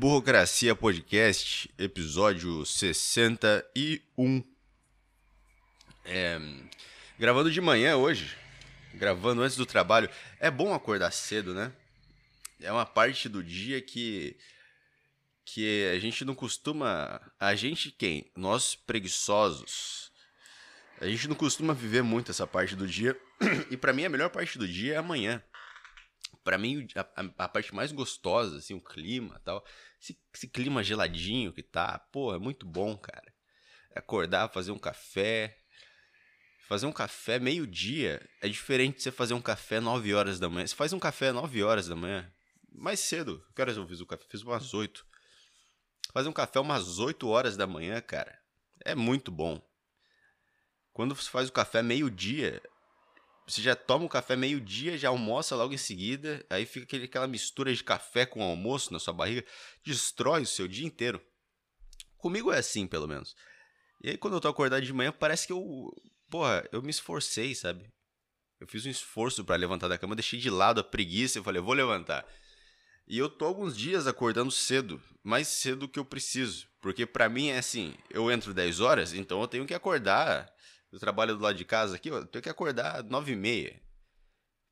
Burocracia Podcast, episódio 61. É, gravando de manhã hoje, gravando antes do trabalho. É bom acordar cedo, né? É uma parte do dia que que a gente não costuma, a gente quem? Nós preguiçosos. A gente não costuma viver muito essa parte do dia. E para mim a melhor parte do dia é amanhã para mim, a, a, parte mais gostosa, assim, o clima tal. Esse, esse, clima geladinho que tá, pô, é muito bom, cara. É acordar, fazer um café. Fazer um café meio-dia é diferente de você fazer um café 9 horas da manhã. Você faz um café 9 horas da manhã, mais cedo. Que horas eu fiz o café? Fiz umas 8. Fazer um café umas 8 horas da manhã, cara, é muito bom. Quando você faz o café meio-dia, você já toma o café meio-dia, já almoça logo em seguida, aí fica aquele, aquela mistura de café com almoço na sua barriga, destrói o seu dia inteiro. Comigo é assim, pelo menos. E aí, quando eu tô acordado de manhã, parece que eu. Porra, eu me esforcei, sabe? Eu fiz um esforço para levantar da cama, deixei de lado a preguiça e falei, vou levantar. E eu tô alguns dias acordando cedo, mais cedo do que eu preciso. Porque para mim é assim, eu entro 10 horas, então eu tenho que acordar eu trabalho do lado de casa aqui, eu tenho que acordar 9 e meia.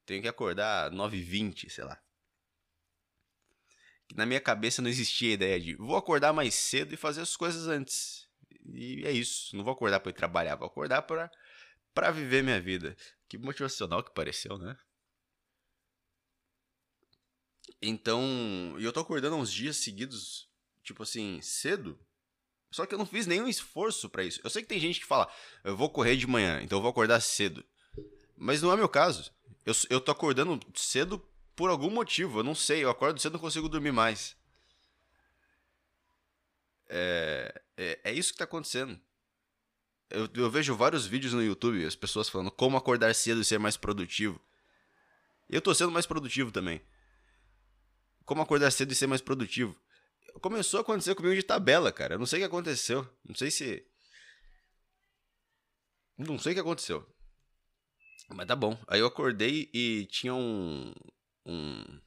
Tenho que acordar 9 e 20, sei lá. Na minha cabeça não existia a ideia de vou acordar mais cedo e fazer as coisas antes. E é isso. Não vou acordar para ir trabalhar, vou acordar para para viver minha vida. Que motivacional que pareceu, né? Então, eu tô acordando uns dias seguidos, tipo assim, cedo, só que eu não fiz nenhum esforço para isso. Eu sei que tem gente que fala, eu vou correr de manhã, então eu vou acordar cedo. Mas não é meu caso. Eu, eu tô acordando cedo por algum motivo. Eu não sei, eu acordo cedo e não consigo dormir mais. É, é, é isso que tá acontecendo. Eu, eu vejo vários vídeos no YouTube, as pessoas falando como acordar cedo e ser mais produtivo. Eu tô sendo mais produtivo também. Como acordar cedo e ser mais produtivo começou a acontecer comigo de tabela, cara. Eu não sei o que aconteceu. Não sei se. Não sei o que aconteceu. Mas tá bom. Aí eu acordei e tinha um. um...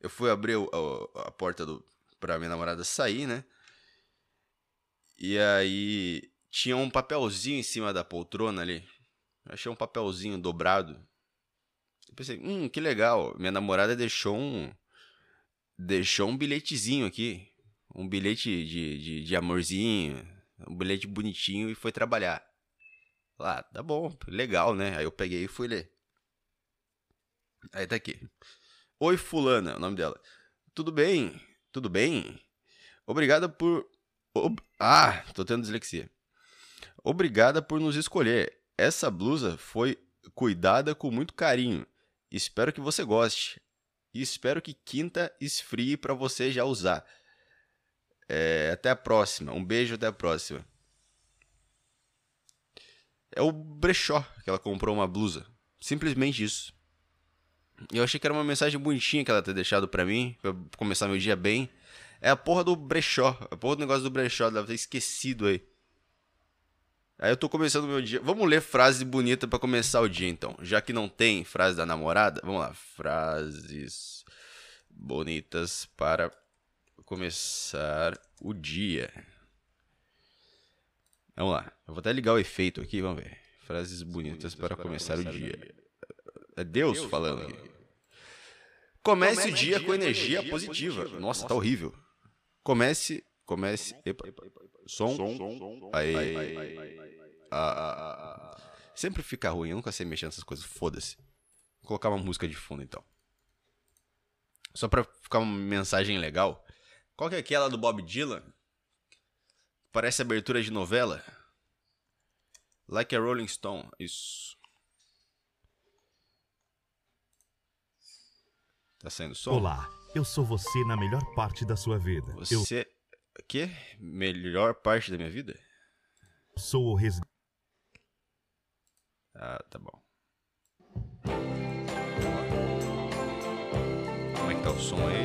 Eu fui abrir a, a porta do, pra minha namorada sair, né? E aí tinha um papelzinho em cima da poltrona ali. Eu achei um papelzinho dobrado. Eu pensei, hum, que legal. Minha namorada deixou um, deixou um bilhetezinho aqui. Um bilhete de, de, de amorzinho, um bilhete bonitinho e foi trabalhar. Lá, ah, tá bom, legal, né? Aí eu peguei e fui ler. Aí tá aqui. Oi, Fulana, o nome dela. Tudo bem? Tudo bem? Obrigada por. Ob... Ah, tô tendo dislexia. Obrigada por nos escolher. Essa blusa foi cuidada com muito carinho. Espero que você goste e espero que quinta esfrie para você já usar. É, até a próxima. Um beijo, até a próxima. É o brechó que ela comprou uma blusa. Simplesmente isso. Eu achei que era uma mensagem bonitinha que ela ter deixado para mim, pra começar meu dia bem. É a porra do brechó. A porra do negócio do brechó. Deve ter esquecido aí. Aí eu tô começando o meu dia. Vamos ler frase bonita para começar o dia, então. Já que não tem frase da namorada, vamos lá. Frases bonitas para começar o dia. Vamos lá. Eu vou até ligar o efeito aqui, vamos ver. Frases bonitas, para, para, começar, começar o, dia. dia. É Deus, Deus falando, falando aqui. Comece, Comece o dia, dia com energia, energia positiva. positiva. Nossa, Nossa, tá horrível. Comece Comece. Epa. Som. som. Aí. Ah, ah, ah, Sempre fica ruim, eu nunca sei mexer nessas coisas. Foda-se. Vou colocar uma música de fundo então. Só pra ficar uma mensagem legal. Qual que é aquela do Bob Dylan? Parece abertura de novela. Like a Rolling Stone. Isso. Tá saindo som? Olá, eu sou você na melhor parte da sua vida. Você. Eu... Que? Melhor parte da minha vida? Sou o res... Ah, tá bom. Como é que tá o som aí?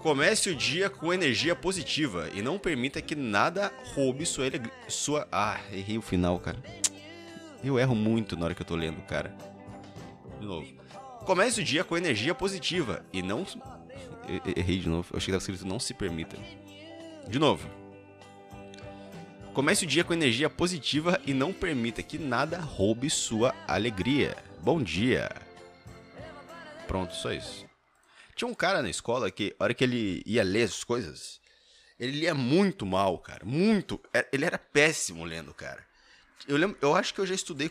Comece o dia com energia positiva e não permita que nada roube sua sua Ah, errei o final, cara. Eu erro muito na hora que eu tô lendo, cara. De novo. Comece o dia com energia positiva e não. Errei de novo. Eu achei que estava escrito não se permita. De novo. Comece o dia com energia positiva e não permita que nada roube sua alegria. Bom dia. Pronto, só isso. Tinha um cara na escola que, a hora que ele ia ler as coisas, ele lia muito mal, cara. Muito. É, ele era péssimo lendo, cara. Eu, lembro, eu acho que eu já estudei.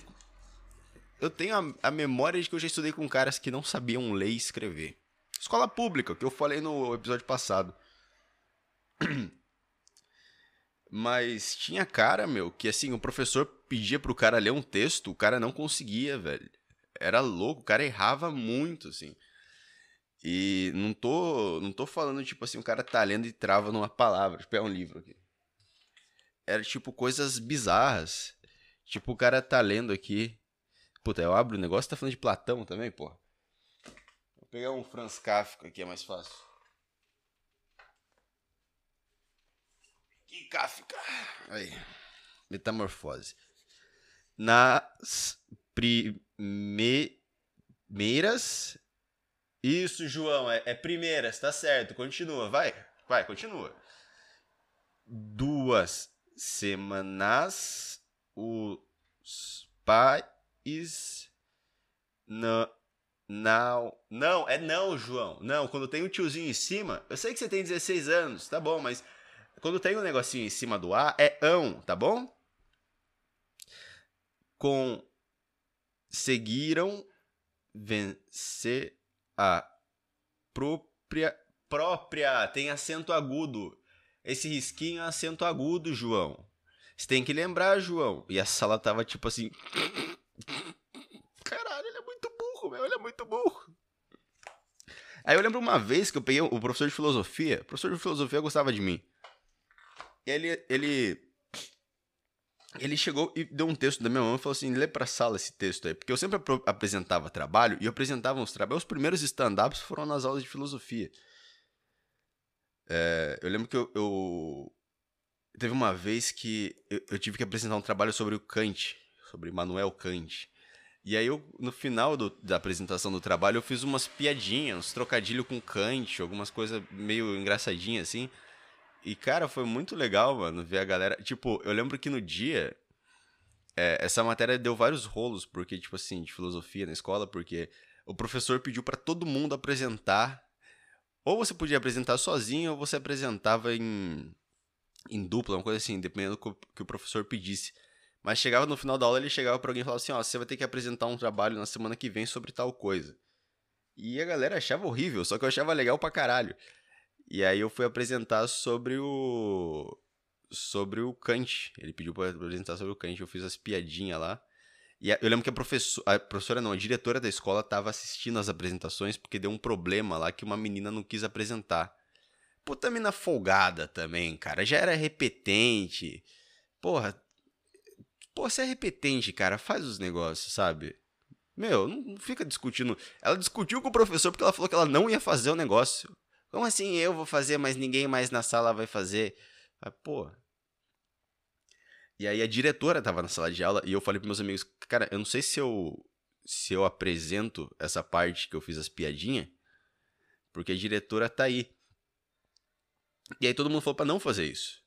Eu tenho a, a memória de que eu já estudei com caras que não sabiam ler e escrever. Escola pública, que eu falei no episódio passado. Mas tinha cara, meu, que assim, o professor pedia pro cara ler um texto, o cara não conseguia, velho. Era louco, o cara errava muito, assim. E não tô, não tô falando, tipo assim, o cara tá lendo e trava numa palavra. Tipo, é um livro aqui. Era, tipo, coisas bizarras. Tipo, o cara tá lendo aqui. Puta, eu abro o negócio tá falando de Platão também, porra. Vou pegar um Franz Kafka aqui, é mais fácil. Que Kafka. Aí. Metamorfose. Nas primeiras. Isso, João, é, é primeiras, tá certo. Continua, vai. Vai, continua. Duas semanas os pais não não, não, é não, João. Não, quando tem um tiozinho em cima, eu sei que você tem 16 anos, tá bom, mas quando tem um negocinho em cima do A, é ão, tá bom? Conseguiram vencer a própria. Própria, tem acento agudo. Esse risquinho é acento agudo, João. Você tem que lembrar, João. E a sala tava tipo assim. Caralho, ele é muito burro, meu. Ele é muito burro. Aí eu lembro uma vez que eu peguei o professor de filosofia. O professor de filosofia gostava de mim. E ele, ele, ele chegou e deu um texto da minha mão e falou assim: lê pra sala esse texto aí. Porque eu sempre ap apresentava trabalho e eu apresentava os trabalhos. Os primeiros stand-ups foram nas aulas de filosofia. É, eu lembro que eu, eu, Teve uma vez que eu, eu, tive que apresentar um trabalho sobre o Kant, sobre Manuel Kant. E aí, eu, no final do, da apresentação do trabalho, eu fiz umas piadinhas, uns trocadilhos com Kant, algumas coisas meio engraçadinhas assim. E, cara, foi muito legal, mano, ver a galera. Tipo, eu lembro que no dia. É, essa matéria deu vários rolos, porque, tipo assim, de filosofia na escola, porque o professor pediu para todo mundo apresentar. Ou você podia apresentar sozinho, ou você apresentava em, em dupla, uma coisa assim, dependendo do que o professor pedisse. Mas chegava no final da aula, ele chegava pra alguém e falava assim: Ó, você vai ter que apresentar um trabalho na semana que vem sobre tal coisa. E a galera achava horrível, só que eu achava legal pra caralho. E aí eu fui apresentar sobre o sobre o Kant. Ele pediu para apresentar sobre o Kant, eu fiz as piadinhas lá. E eu lembro que a professora, a professora não, a diretora da escola estava assistindo as apresentações porque deu um problema lá que uma menina não quis apresentar. Puta mina folgada também, cara. Já era repetente. Porra. Pô, você é repetente, cara. Faz os negócios, sabe? Meu, não fica discutindo. Ela discutiu com o professor porque ela falou que ela não ia fazer o negócio. Como assim eu vou fazer, mas ninguém mais na sala vai fazer? Ah, pô. E aí a diretora tava na sala de aula e eu falei pros meus amigos, cara, eu não sei se eu se eu apresento essa parte que eu fiz as piadinhas, porque a diretora tá aí. E aí todo mundo falou para não fazer isso.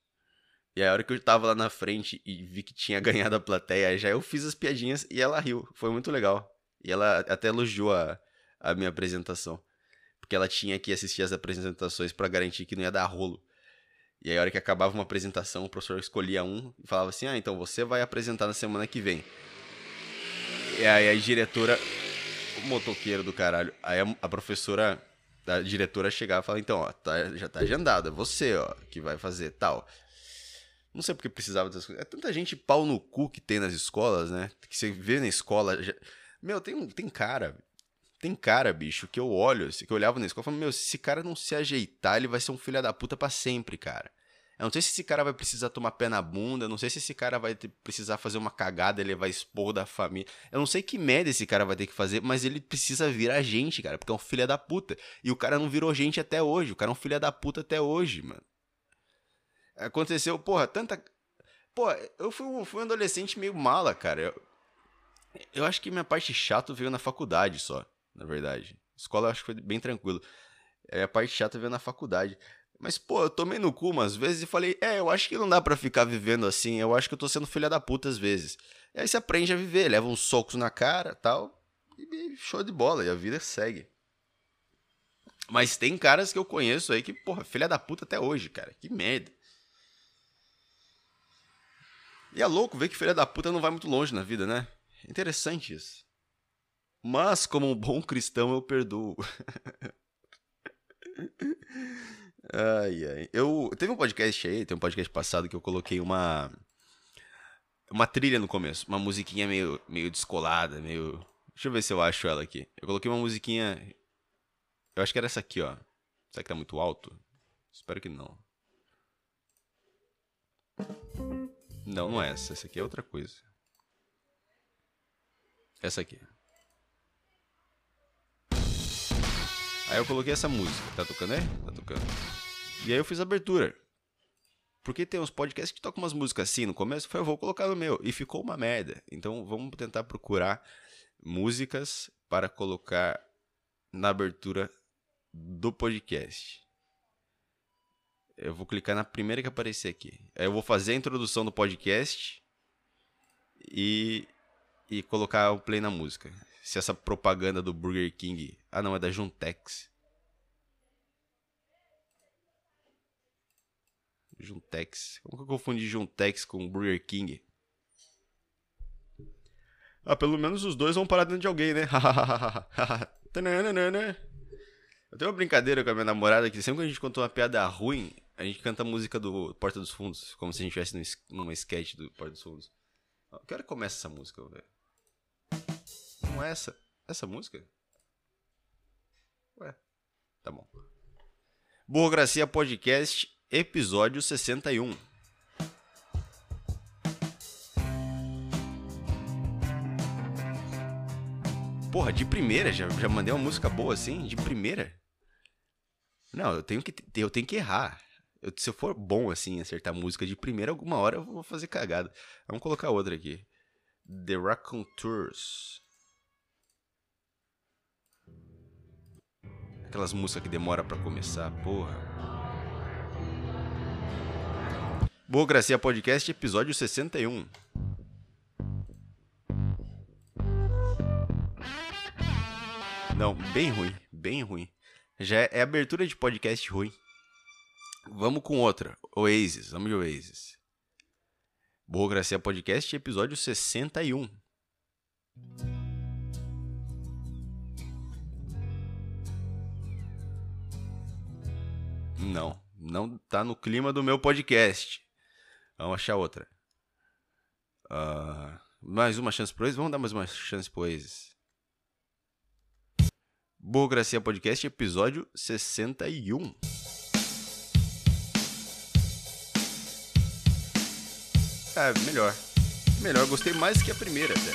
E a hora que eu tava lá na frente e vi que tinha ganhado a plateia, já eu fiz as piadinhas e ela riu. Foi muito legal. E ela até elogiou a, a minha apresentação porque ela tinha que assistir as apresentações para garantir que não ia dar rolo. E aí, a hora que acabava uma apresentação, o professor escolhia um e falava assim: Ah, então você vai apresentar na semana que vem. E aí, a diretora, o motoqueiro do caralho, aí a, professora, a diretora chegava e falava: Então, ó, tá, já tá agendado, é você, ó, que vai fazer tal. Não sei porque precisava dessas coisas. É tanta gente pau no cu que tem nas escolas, né? Que você vê na escola. Já... Meu, tem, tem cara tem cara, bicho, que eu olho, que eu olhava na escola e falava, meu, se esse cara não se ajeitar, ele vai ser um filho da puta pra sempre, cara. Eu não sei se esse cara vai precisar tomar pé na bunda, não sei se esse cara vai ter, precisar fazer uma cagada, ele vai expor da família. Eu não sei que merda esse cara vai ter que fazer, mas ele precisa virar gente, cara, porque é um filho da puta. E o cara não virou gente até hoje, o cara é um filho da puta até hoje, mano. Aconteceu, porra, tanta. Pô, eu fui fui um adolescente meio mala, cara. Eu, eu acho que minha parte chata veio na faculdade só. na verdade. Escola eu acho que foi bem tranquilo. É a parte chata veio na faculdade. Mas, pô, eu tomei no cu umas vezes e falei, é, eu acho que não dá para ficar vivendo assim, eu acho que eu tô sendo filha da puta às vezes. E aí você aprende a viver, leva uns socos na cara tal, e show de bola, e a vida segue. Mas tem caras que eu conheço aí que, porra, filha da puta até hoje, cara. Que merda. E é louco ver que filha da puta não vai muito longe na vida, né? Interessante isso. Mas, como um bom cristão, eu perdoo. ai, ai. Eu, teve um podcast aí, tem um podcast passado que eu coloquei uma uma trilha no começo, uma musiquinha meio meio descolada, meio Deixa eu ver se eu acho ela aqui. Eu coloquei uma musiquinha eu acho que era essa aqui, ó. Será que tá muito alto? Espero que não. Não, não é essa. Essa aqui é outra coisa. Essa aqui. Aí eu coloquei essa música. Tá tocando aí? Tá tocando. E aí eu fiz a abertura. Porque tem uns podcasts que tocam umas músicas assim no começo. Falei, eu vou colocar no meu. E ficou uma merda. Então vamos tentar procurar músicas para colocar na abertura do podcast. Eu vou clicar na primeira que aparecer aqui. Eu vou fazer a introdução do podcast e, e colocar o play na música. Se essa propaganda do Burger King. Ah, não, é da Juntex. Juntex. Como que eu confundi Juntex com Burger King? Ah, pelo menos os dois vão parar dentro de alguém, né? Eu tenho uma brincadeira com a minha namorada que sempre que a gente conta uma piada ruim, a gente canta a música do Porta dos Fundos, como se a gente estivesse numa sketch do Porta dos Fundos. Que hora começa essa música, velho? Não é essa? Essa música? Ué, tá bom. Burocracia Podcast, episódio 61. Porra, de primeira, já, já mandei uma música boa assim, de primeira. Não, eu tenho que, eu tenho que errar. Eu, se eu for bom assim, acertar música de primeira, alguma hora eu vou fazer cagada. Vamos colocar outra aqui. The Raconteurs. Aquelas músicas que demora para começar, porra. Burocracia Podcast, episódio 61. Não, bem ruim, bem ruim. Já é, é abertura de podcast ruim. Vamos com outra. Oasis, vamos de Oasis. Burocracia Podcast, episódio 61. Não, não tá no clima do meu podcast. Vamos achar outra. Uh, mais uma chance pro Oasis? Vamos dar mais uma chance pro Oasis. Burocracia Podcast, episódio 61. É, melhor. Melhor, gostei mais que a primeira até.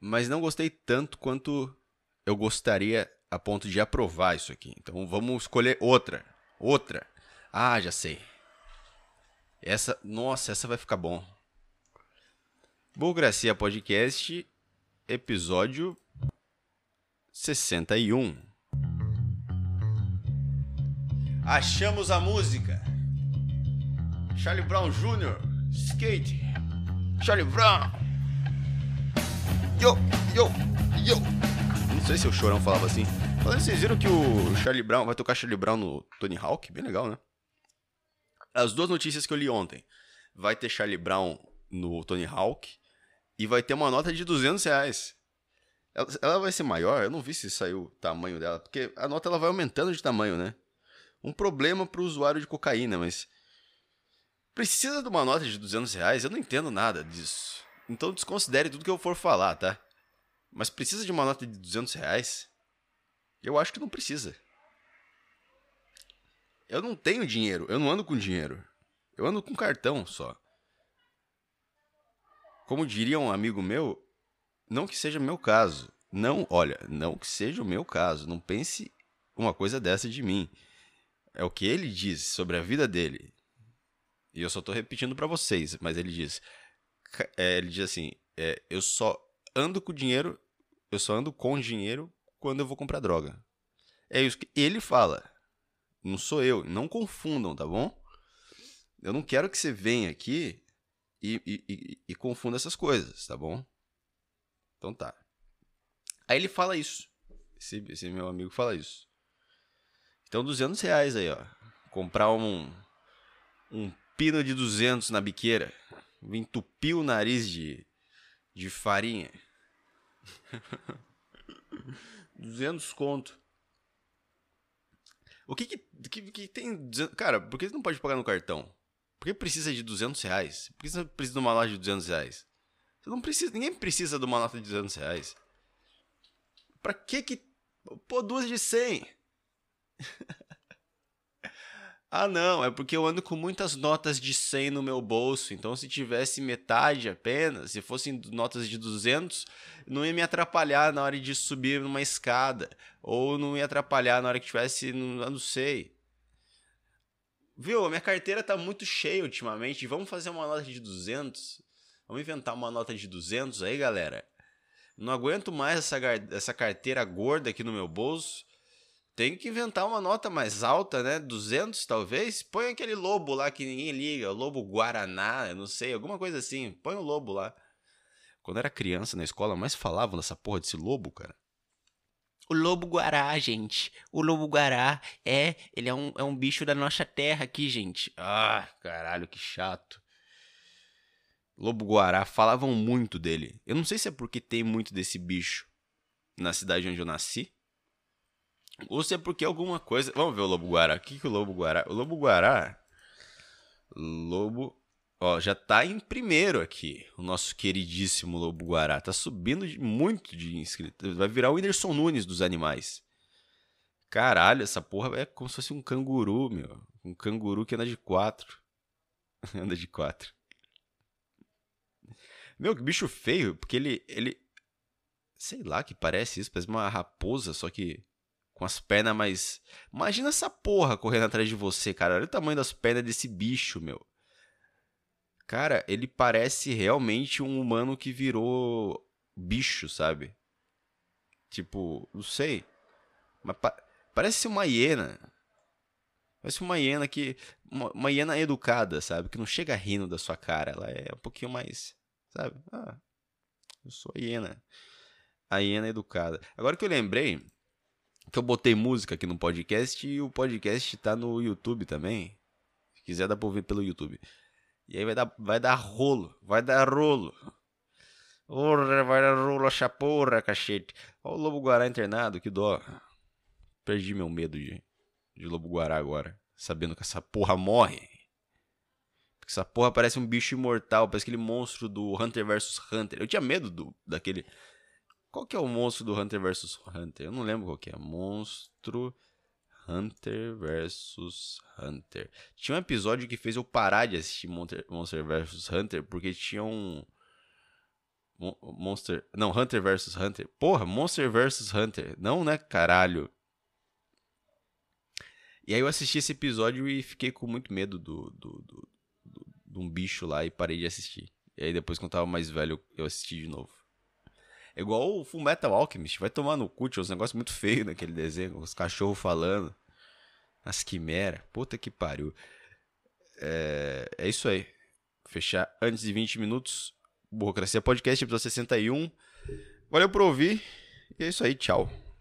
Mas não gostei tanto quanto eu gostaria a ponto de aprovar isso aqui. Então vamos escolher outra. Outra. Ah, já sei. Essa, nossa, essa vai ficar bom. Burocracia Podcast, episódio 61. Achamos a música. Charlie Brown Jr. Skate. Charlie Brown. Yo, yo, yo. Não sei se o Chorão falava assim. Falando, vocês viram que o Charlie Brown vai tocar Charlie Brown no Tony Hawk? Bem legal, né? As duas notícias que eu li ontem. Vai ter Charlie Brown no Tony Hawk e vai ter uma nota de 200 reais. Ela, ela, vai ser maior? Eu não vi se saiu o tamanho dela, porque a nota ela vai aumentando de tamanho, né? Um problema para o usuário de cocaína, mas precisa de uma nota de 200 reais? Eu não entendo nada disso. Então desconsidere tudo que eu for falar, tá? Mas precisa de uma nota de 200 reais? Eu acho que não precisa. Eu não tenho dinheiro, eu não ando com dinheiro. Eu ando com cartão só. Como diria um amigo meu, não que seja meu caso. Não, olha, não que seja o meu caso. Não pense uma coisa dessa de mim. É o que ele diz sobre a vida dele. E eu só tô repetindo para vocês, mas ele diz, é, ele diz assim: é, eu só ando com dinheiro, eu só ando com dinheiro quando eu vou comprar droga. É isso que ele fala. Não sou eu. Não confundam, tá bom? Eu não quero que você venha aqui e, e, e, e confunda essas coisas, tá bom? Então tá. Aí ele fala isso. Esse, esse meu amigo fala isso. Então, 200 reais aí, ó. Comprar um, um pino de 200 na biqueira. Entupir o nariz de, de farinha. 200 conto. O que que, que, que tem... Cara, por que você não pode pagar no cartão? Por que precisa de 200 reais? Por que você precisa de uma loja de 200 reais? Você não precisa... Ninguém precisa de uma nota de 200 reais. Pra que que... Pô, duas de 100. Ah, não, é porque eu ando com muitas notas de 100 no meu bolso. Então, se tivesse metade apenas, se fossem notas de 200, não ia me atrapalhar na hora de subir numa escada. Ou não ia atrapalhar na hora que tivesse, não, não sei. Viu? Minha carteira tá muito cheia ultimamente. Vamos fazer uma nota de 200? Vamos inventar uma nota de 200 aí, galera? Não aguento mais essa, essa carteira gorda aqui no meu bolso. Tem que inventar uma nota mais alta, né? 200 talvez. Põe aquele lobo lá que ninguém liga, o lobo guaraná, não sei, alguma coisa assim. Põe o lobo lá. Quando era criança na escola, mais falavam dessa porra desse lobo, cara. O lobo guará, gente. O lobo guará é, ele é um, é um bicho da nossa terra aqui, gente. Ah, caralho, que chato. Lobo guará, falavam muito dele. Eu não sei se é porque tem muito desse bicho na cidade onde eu nasci ou se é porque alguma coisa. Vamos ver o Lobo Guará. O que, que o Lobo Guará. O Lobo Guará. Lobo. Ó, já tá em primeiro aqui. O nosso queridíssimo Lobo Guará. Tá subindo de, muito de inscritos. Vai virar o Whindersson Nunes dos animais. Caralho, essa porra é como se fosse um canguru, meu. Um canguru que anda de quatro. anda de quatro. Meu, que bicho feio, porque ele. ele. Sei lá que parece isso, parece uma raposa, só que com as pernas mais. Imagina essa porra correndo atrás de você, cara. Olha o tamanho das pernas desse bicho, meu. Cara, ele parece realmente um humano que virou bicho, sabe? Tipo, não sei. Mas pa parece uma hiena. Parece uma hiena que. Uma, uma, hiena educada, sabe? Que não chega rindo da sua cara. Ela é um pouquinho mais. Sabe? Ah, eu sou a hiena. A hiena educada. Agora que eu lembrei que eu botei música aqui no podcast e o podcast tá no YouTube também. Se quiser dá pra ouvir pelo YouTube. E aí vai dar, vai dar rolo, vai dar rolo. Porra, vai dar rolo a chaporra, cachete. Olha o Lobo Guará internado, que dó. Perdi meu medo de, de Lobo Guará agora. Sabendo que essa porra morre. Porque essa porra parece um bicho imortal, parece aquele monstro do Hunter vs Hunter. Eu tinha medo do, daquele qual que é o monstro do Hunter vs Hunter? Eu não lembro qual que é. Monstro Hunter vs Hunter. Tinha um episódio que fez eu parar de assistir Monster, Monster vs Hunter porque tinha um Monster, não, Hunter vs Hunter. Porra, Monster vs Hunter. Não, né, caralho. E aí eu assisti esse episódio e fiquei com muito medo do, do, do, do, de um bicho lá e parei de assistir. E aí depois, quando eu tava mais velho, eu assisti de novo. É igual o Full Metal Alchemist. Vai tomar no cu, tinha uns negócios muito feios naquele desenho. Os cachorros falando. As quimeras. Puta que pariu. É, é isso aí. Fechar antes de 20 minutos. Burocracia Podcast, episódio 61. Valeu por ouvir. E é isso aí. Tchau.